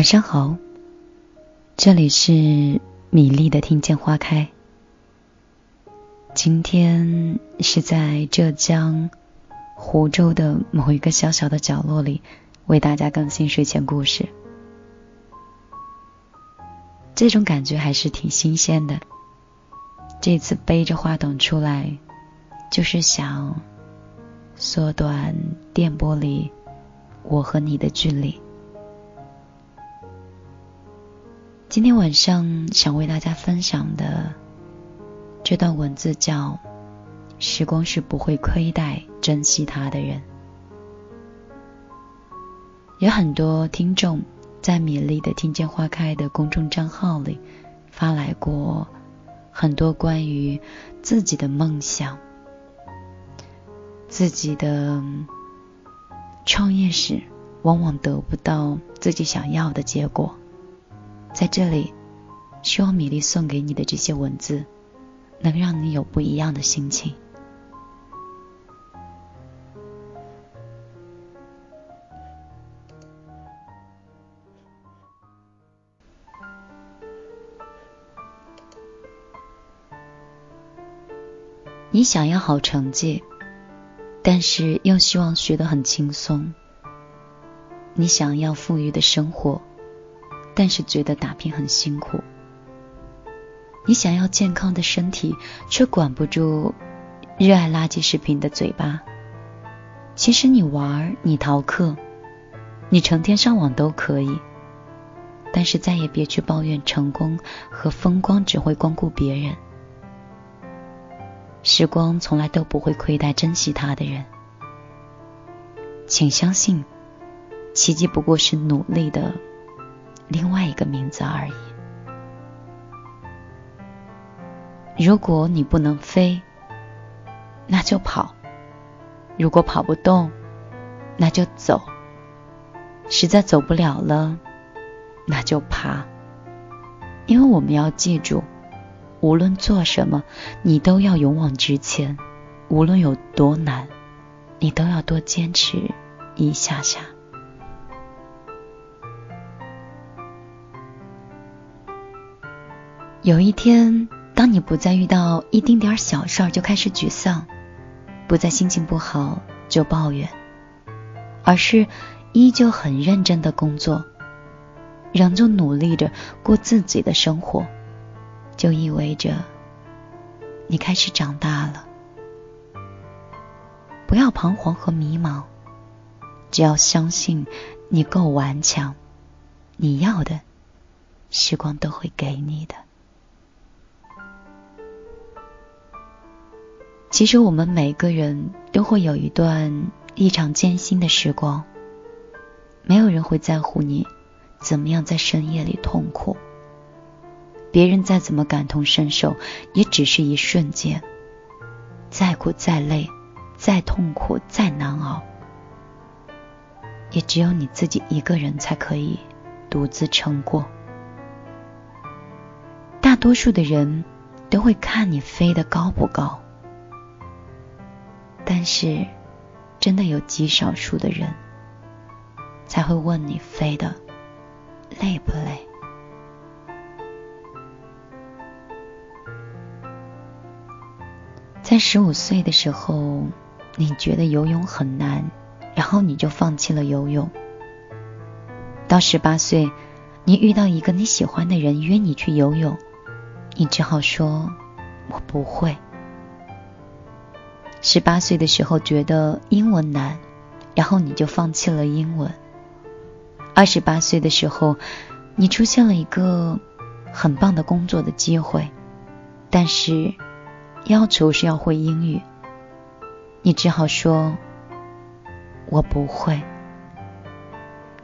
晚上好，这里是米粒的听见花开。今天是在浙江湖州的某一个小小的角落里，为大家更新睡前故事。这种感觉还是挺新鲜的。这次背着话筒出来，就是想缩短电波里我和你的距离。今天晚上想为大家分享的这段文字叫“时光是不会亏待珍惜它的人”。有很多听众在米粒的“听见花开”的公众账号里发来过很多关于自己的梦想、自己的创业时往往得不到自己想要的结果。在这里，希望米粒送给你的这些文字，能让你有不一样的心情。你想要好成绩，但是又希望学得很轻松。你想要富裕的生活。但是觉得打拼很辛苦，你想要健康的身体，却管不住热爱垃圾食品的嘴巴。其实你玩，你逃课，你成天上网都可以，但是再也别去抱怨成功和风光只会光顾别人。时光从来都不会亏待珍惜它的人，请相信，奇迹不过是努力的。另外一个名字而已。如果你不能飞，那就跑；如果跑不动，那就走；实在走不了了，那就爬。因为我们要记住，无论做什么，你都要勇往直前；无论有多难，你都要多坚持一下下。有一天，当你不再遇到一丁点小事儿就开始沮丧，不再心情不好就抱怨，而是依旧很认真的工作，仍旧努力着过自己的生活，就意味着你开始长大了。不要彷徨和迷茫，只要相信你够顽强，你要的，时光都会给你的。其实我们每个人都会有一段异常艰辛的时光，没有人会在乎你怎么样在深夜里痛苦，别人再怎么感同身受，也只是一瞬间。再苦再累，再痛苦再难熬，也只有你自己一个人才可以独自撑过。大多数的人都会看你飞得高不高。但是，真的有极少数的人才会问你飞的累不累？在十五岁的时候，你觉得游泳很难，然后你就放弃了游泳。到十八岁，你遇到一个你喜欢的人约你去游泳，你只好说：“我不会。”十八岁的时候觉得英文难，然后你就放弃了英文。二十八岁的时候，你出现了一个很棒的工作的机会，但是要求是要会英语，你只好说我不会。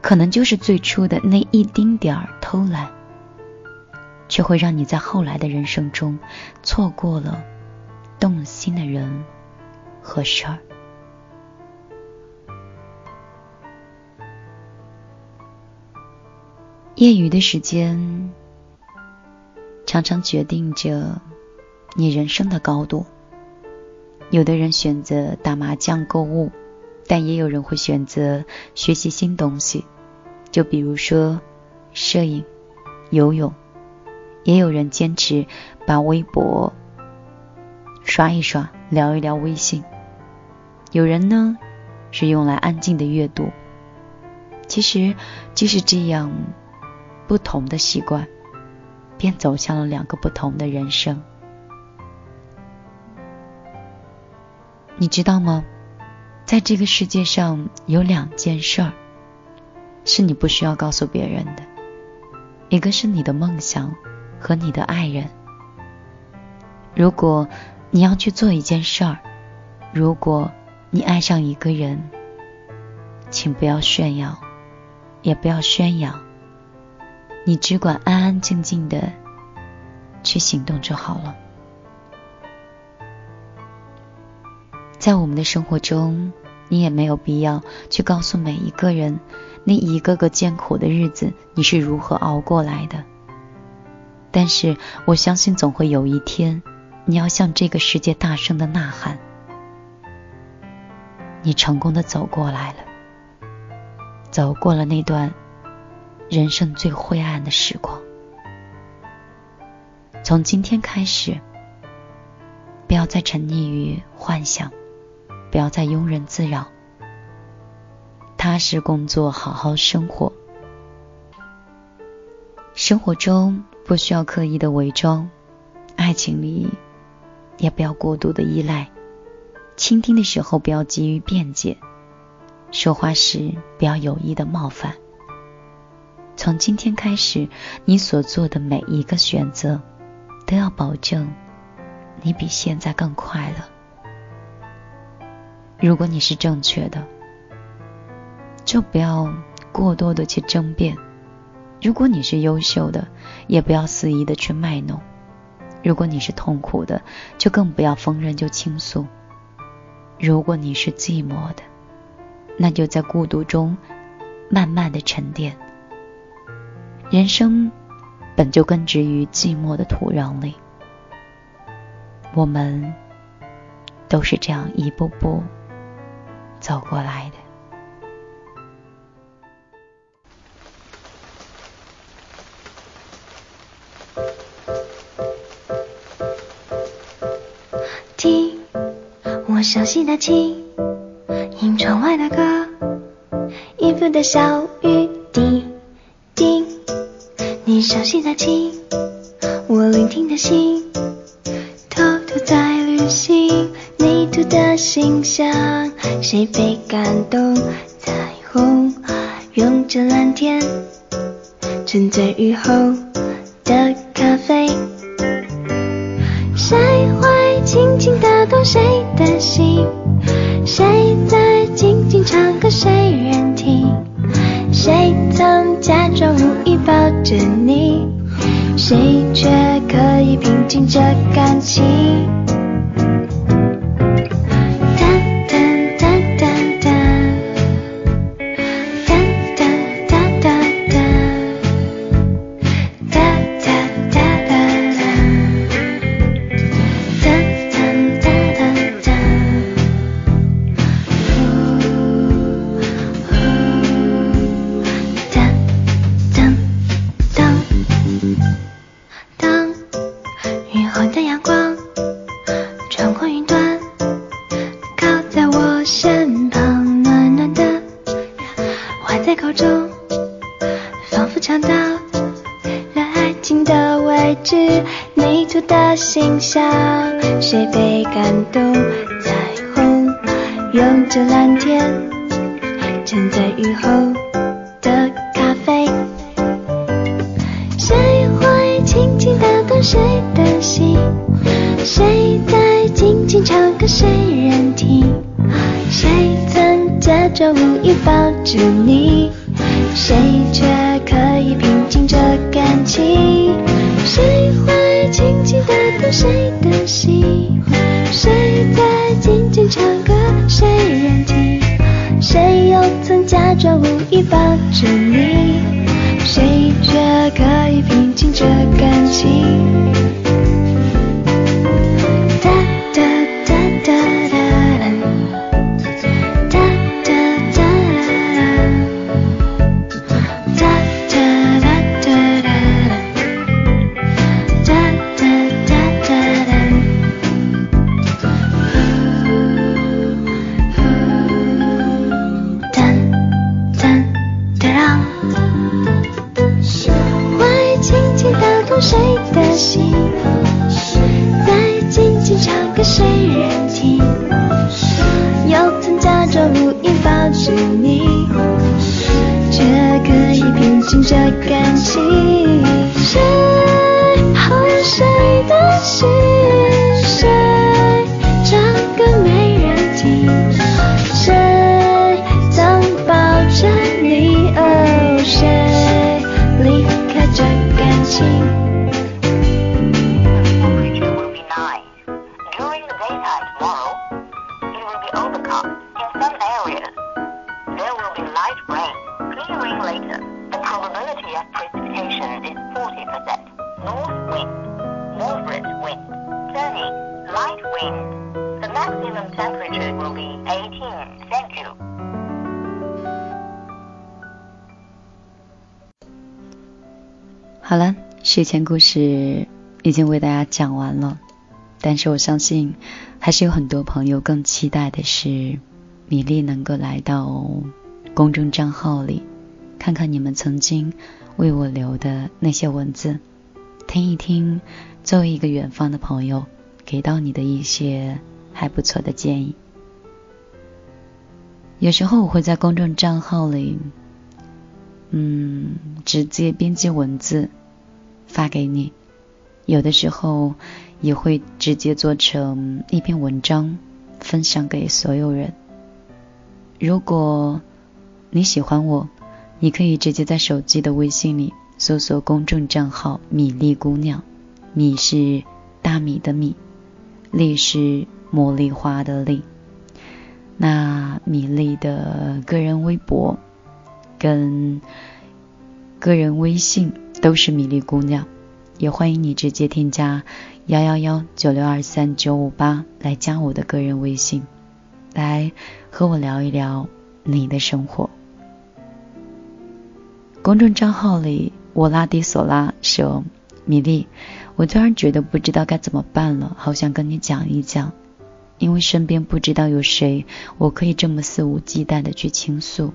可能就是最初的那一丁点儿偷懒，却会让你在后来的人生中错过了动心的人。和事儿。业余的时间常常决定着你人生的高度。有的人选择打麻将、购物，但也有人会选择学习新东西。就比如说，摄影、游泳，也有人坚持把微博刷一刷、聊一聊微信。有人呢是用来安静的阅读。其实，就是这样不同的习惯，便走向了两个不同的人生。你知道吗？在这个世界上有两件事儿，是你不需要告诉别人的，一个是你的梦想和你的爱人。如果你要去做一件事儿，如果你爱上一个人，请不要炫耀，也不要宣扬，你只管安安静静的去行动就好了。在我们的生活中，你也没有必要去告诉每一个人，那一个个艰苦的日子你是如何熬过来的。但是我相信，总会有一天，你要向这个世界大声的呐喊：你成功的走过来了，走过了那段人生最灰暗的时光。从今天开始，不要再沉溺于幻想。不要再庸人自扰，踏实工作，好好生活。生活中不需要刻意的伪装，爱情里也不要过度的依赖。倾听的时候不要急于辩解，说话时不要有意的冒犯。从今天开始，你所做的每一个选择，都要保证你比现在更快乐。如果你是正确的，就不要过多的去争辩；如果你是优秀的，也不要肆意的去卖弄；如果你是痛苦的，就更不要逢人就倾诉；如果你是寂寞的，那就在孤独中慢慢的沉淀。人生本就根植于寂寞的土壤里，我们都是这样一步步。走过来的。我熟悉的琴，听窗外的歌，音符的小雨滴滴。你熟悉的琴，我聆听的心，人听？谁曾假装无意抱着你？谁却可以平静这感情？在口中，仿佛尝到了爱情的位知，泥土的馨香。谁被感动？彩虹拥着蓝天，站在雨后的咖啡。谁会轻轻打动谁的心？谁在静静唱歌，谁人听？谁曾假装无意？着你？谁却可以平静这感情？谁会轻轻打动谁的心？谁在静静唱歌，谁人听？谁又曾假装无意抱着你？谁却可以平静这感情？好了，睡前故事已经为大家讲完了，但是我相信还是有很多朋友更期待的是米粒能够来到公众账号里，看看你们曾经为我留的那些文字，听一听作为一个远方的朋友给到你的一些还不错的建议。有时候我会在公众账号里，嗯，直接编辑文字发给你，有的时候也会直接做成一篇文章分享给所有人。如果你喜欢我，你可以直接在手机的微信里搜索公众账号“米粒姑娘”，米是大米的米，粒是茉莉花的粒。那米粒的个人微博跟个人微信都是米粒姑娘，也欢迎你直接添加幺幺幺九六二三九五八来加我的个人微信，来和我聊一聊你的生活。公众账号里，我拉迪索拉说：“米粒，我突然觉得不知道该怎么办了，好想跟你讲一讲。”因为身边不知道有谁，我可以这么肆无忌惮的去倾诉。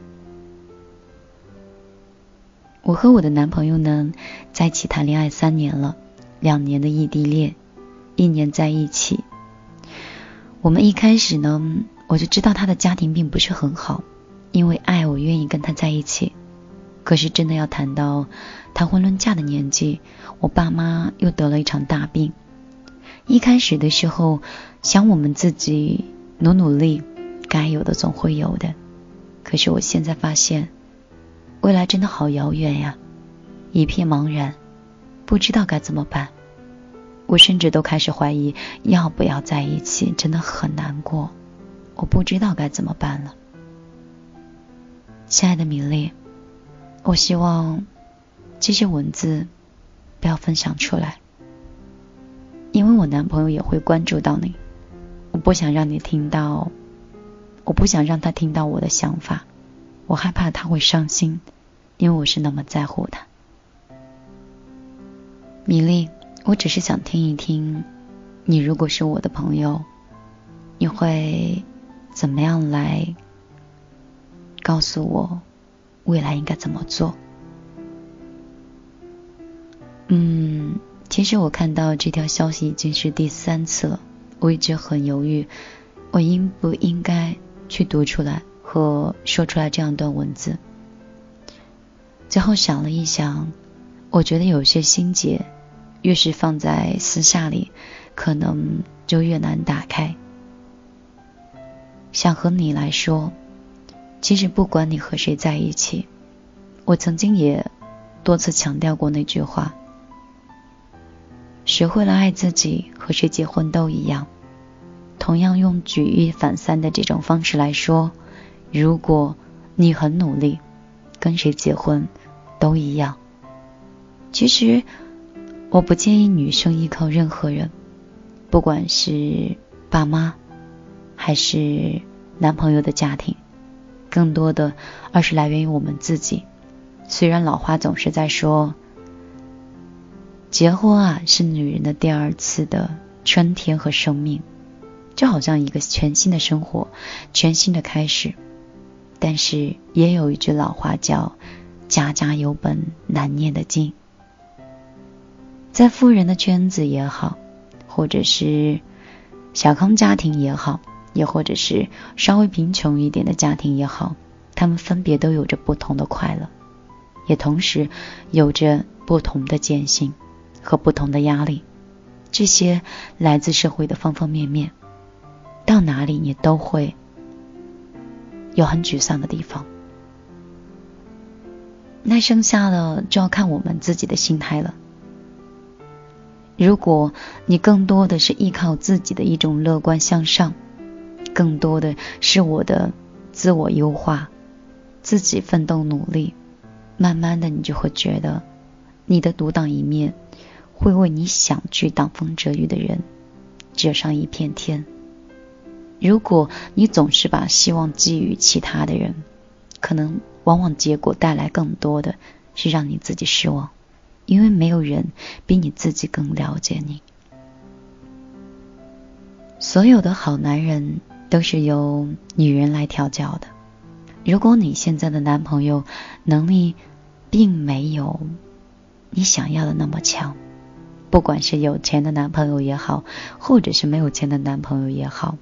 我和我的男朋友呢，在一起谈恋爱三年了，两年的异地恋，一年在一起。我们一开始呢，我就知道他的家庭并不是很好，因为爱我愿意跟他在一起。可是真的要谈到谈婚论嫁的年纪，我爸妈又得了一场大病。一开始的时候，想我们自己努努力，该有的总会有的。可是我现在发现，未来真的好遥远呀，一片茫然，不知道该怎么办。我甚至都开始怀疑要不要在一起，真的很难过。我不知道该怎么办了。亲爱的米粒，我希望这些文字不要分享出来。因为我男朋友也会关注到你，我不想让你听到，我不想让他听到我的想法，我害怕他会伤心，因为我是那么在乎他。米粒，我只是想听一听，你如果是我的朋友，你会怎么样来告诉我未来应该怎么做？嗯。其实我看到这条消息已经是第三次了，我一直很犹豫，我应不应该去读出来和说出来这样一段文字。最后想了一想，我觉得有些心结，越是放在私下里，可能就越难打开。想和你来说，其实不管你和谁在一起，我曾经也多次强调过那句话。学会了爱自己，和谁结婚都一样。同样用举一反三的这种方式来说，如果你很努力，跟谁结婚都一样。其实我不建议女生依靠任何人，不管是爸妈，还是男朋友的家庭，更多的而是来源于我们自己。虽然老话总是在说。结婚啊，是女人的第二次的春天和生命，就好像一个全新的生活，全新的开始。但是也有一句老话叫“家家有本难念的经”。在富人的圈子也好，或者是小康家庭也好，也或者是稍微贫穷一点的家庭也好，他们分别都有着不同的快乐，也同时有着不同的艰辛和不同的压力。这些来自社会的方方面面，到哪里你都会有很沮丧的地方。那剩下的就要看我们自己的心态了。如果你更多的是依靠自己的一种乐观向上，更多的是我的自我优化，自己奋斗努力，慢慢的你就会觉得你的独当一面会为你想去挡风遮雨的人遮上一片天。如果你总是把希望寄予其他的人，可能。往往结果带来更多的是让你自己失望，因为没有人比你自己更了解你。所有的好男人都是由女人来调教的。如果你现在的男朋友能力并没有你想要的那么强，不管是有钱的男朋友也好，或者是没有钱的男朋友也好，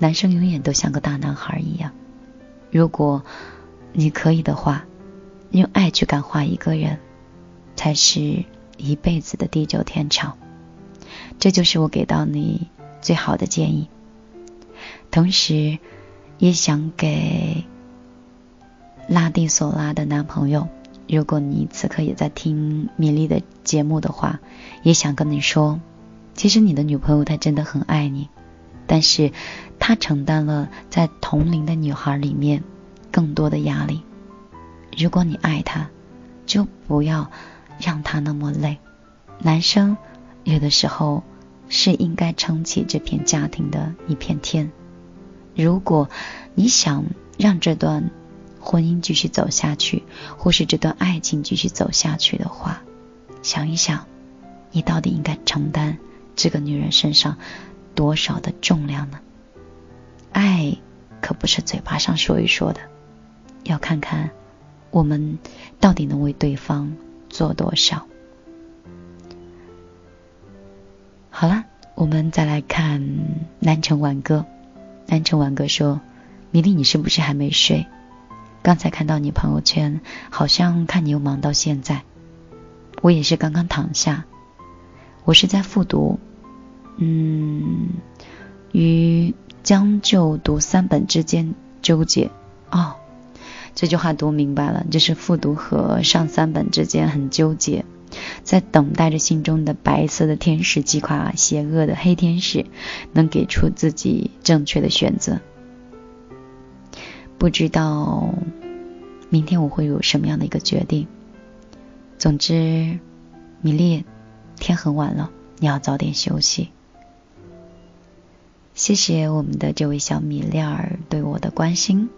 男生永远都像个大男孩一样。如果你可以的话，用爱去感化一个人，才是一辈子的地久天长。这就是我给到你最好的建议。同时，也想给拉蒂索拉的男朋友，如果你此刻也在听米粒的节目的话，也想跟你说，其实你的女朋友她真的很爱你，但是她承担了在同龄的女孩里面。更多的压力。如果你爱他，就不要让他那么累。男生有的时候是应该撑起这片家庭的一片天。如果你想让这段婚姻继续走下去，或是这段爱情继续走下去的话，想一想，你到底应该承担这个女人身上多少的重量呢？爱可不是嘴巴上说一说的。要看看我们到底能为对方做多少。好了，我们再来看南城晚歌。南城晚歌说：“米粒，你是不是还没睡？刚才看到你朋友圈，好像看你又忙到现在。我也是刚刚躺下，我是在复读，嗯，于将就读三本之间纠结。哦。”这句话读明白了，就是复读和上三本之间很纠结，在等待着心中的白色的天使击垮邪恶的黑天使，能给出自己正确的选择。不知道明天我会有什么样的一个决定。总之，米粒，天很晚了，你要早点休息。谢谢我们的这位小米粒儿对我的关心。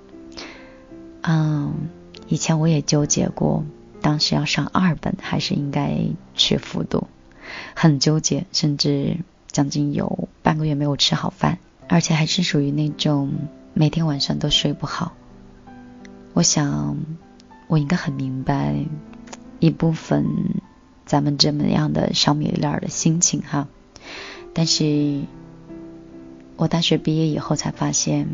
嗯，以前我也纠结过，当时要上二本还是应该去复读，很纠结，甚至将近有半个月没有吃好饭，而且还是属于那种每天晚上都睡不好。我想，我应该很明白一部分咱们这么样的小米粒儿的心情哈。但是，我大学毕业以后才发现，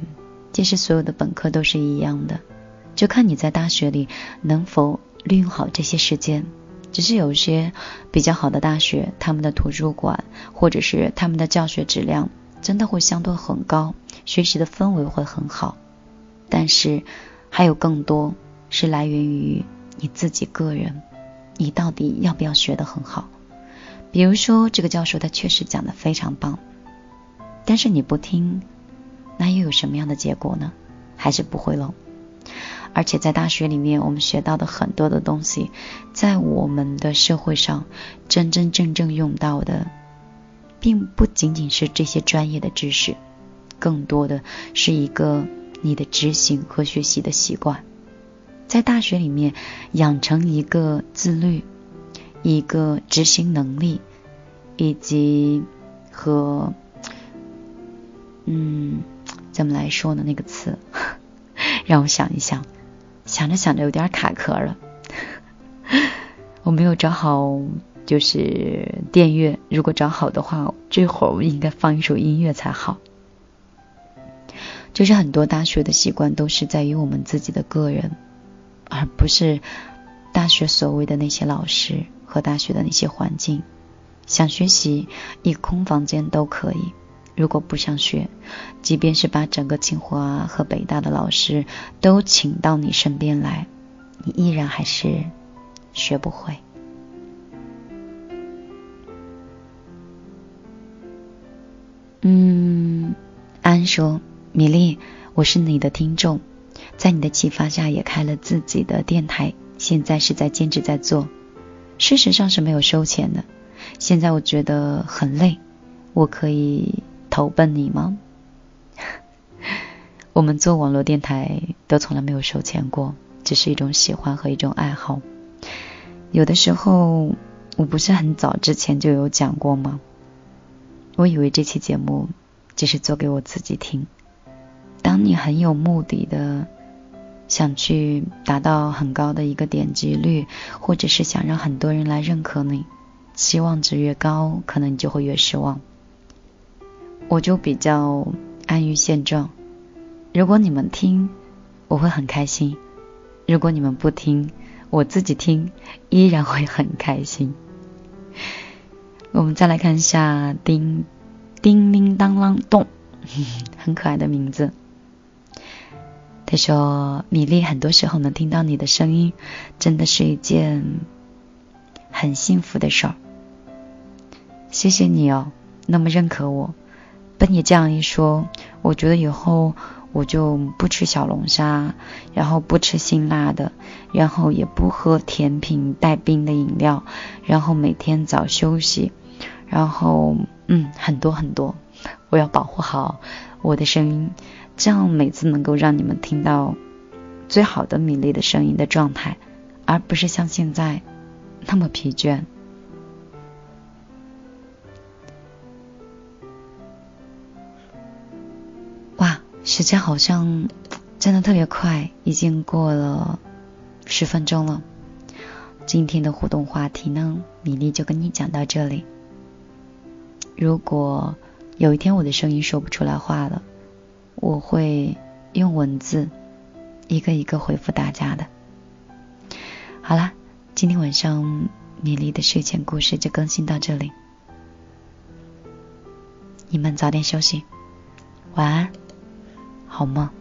其实所有的本科都是一样的。就看你在大学里能否利用好这些时间。只是有些比较好的大学，他们的图书馆或者是他们的教学质量真的会相对很高，学习的氛围会很好。但是还有更多是来源于你自己个人，你到底要不要学得很好？比如说这个教授他确实讲的非常棒，但是你不听，那又有什么样的结果呢？还是不会喽。而且在大学里面，我们学到的很多的东西，在我们的社会上真真正正用到的，并不仅仅是这些专业的知识，更多的是一个你的执行和学习的习惯。在大学里面养成一个自律、一个执行能力，以及和嗯，怎么来说呢？那个词，让我想一想。想着想着有点卡壳了，我没有找好就是电乐，如果找好的话，这会儿我应该放一首音乐才好。就是很多大学的习惯都是在于我们自己的个人，而不是大学所谓的那些老师和大学的那些环境。想学习，一空房间都可以；如果不想学，即便是把整个清华和北大的老师都请到你身边来，你依然还是学不会。嗯，安说。米粒，我是你的听众，在你的启发下也开了自己的电台，现在是在兼职在做，事实上是没有收钱的。现在我觉得很累，我可以投奔你吗？我们做网络电台都从来没有收钱过，只是一种喜欢和一种爱好。有的时候我不是很早之前就有讲过吗？我以为这期节目只是做给我自己听。当你很有目的的想去达到很高的一个点击率，或者是想让很多人来认可你，期望值越高，可能你就会越失望。我就比较安于现状。如果你们听，我会很开心；如果你们不听，我自己听依然会很开心。我们再来看一下，叮叮叮当啷咚，很可爱的名字。他说：“米粒，很多时候能听到你的声音，真的是一件很幸福的事儿。谢谢你哦，那么认可我。被你这样一说，我觉得以后我就不吃小龙虾，然后不吃辛辣的，然后也不喝甜品带冰的饮料，然后每天早休息，然后嗯，很多很多，我要保护好我的声音。”这样每次能够让你们听到最好的米粒的声音的状态，而不是像现在那么疲倦。时间好像真的特别快，已经过了十分钟了。今天的互动话题呢，米粒就跟你讲到这里。如果有一天我的声音说不出来话了，我会用文字一个一个回复大家的。好啦，今天晚上米粒的睡前故事就更新到这里，你们早点休息，晚安，好梦。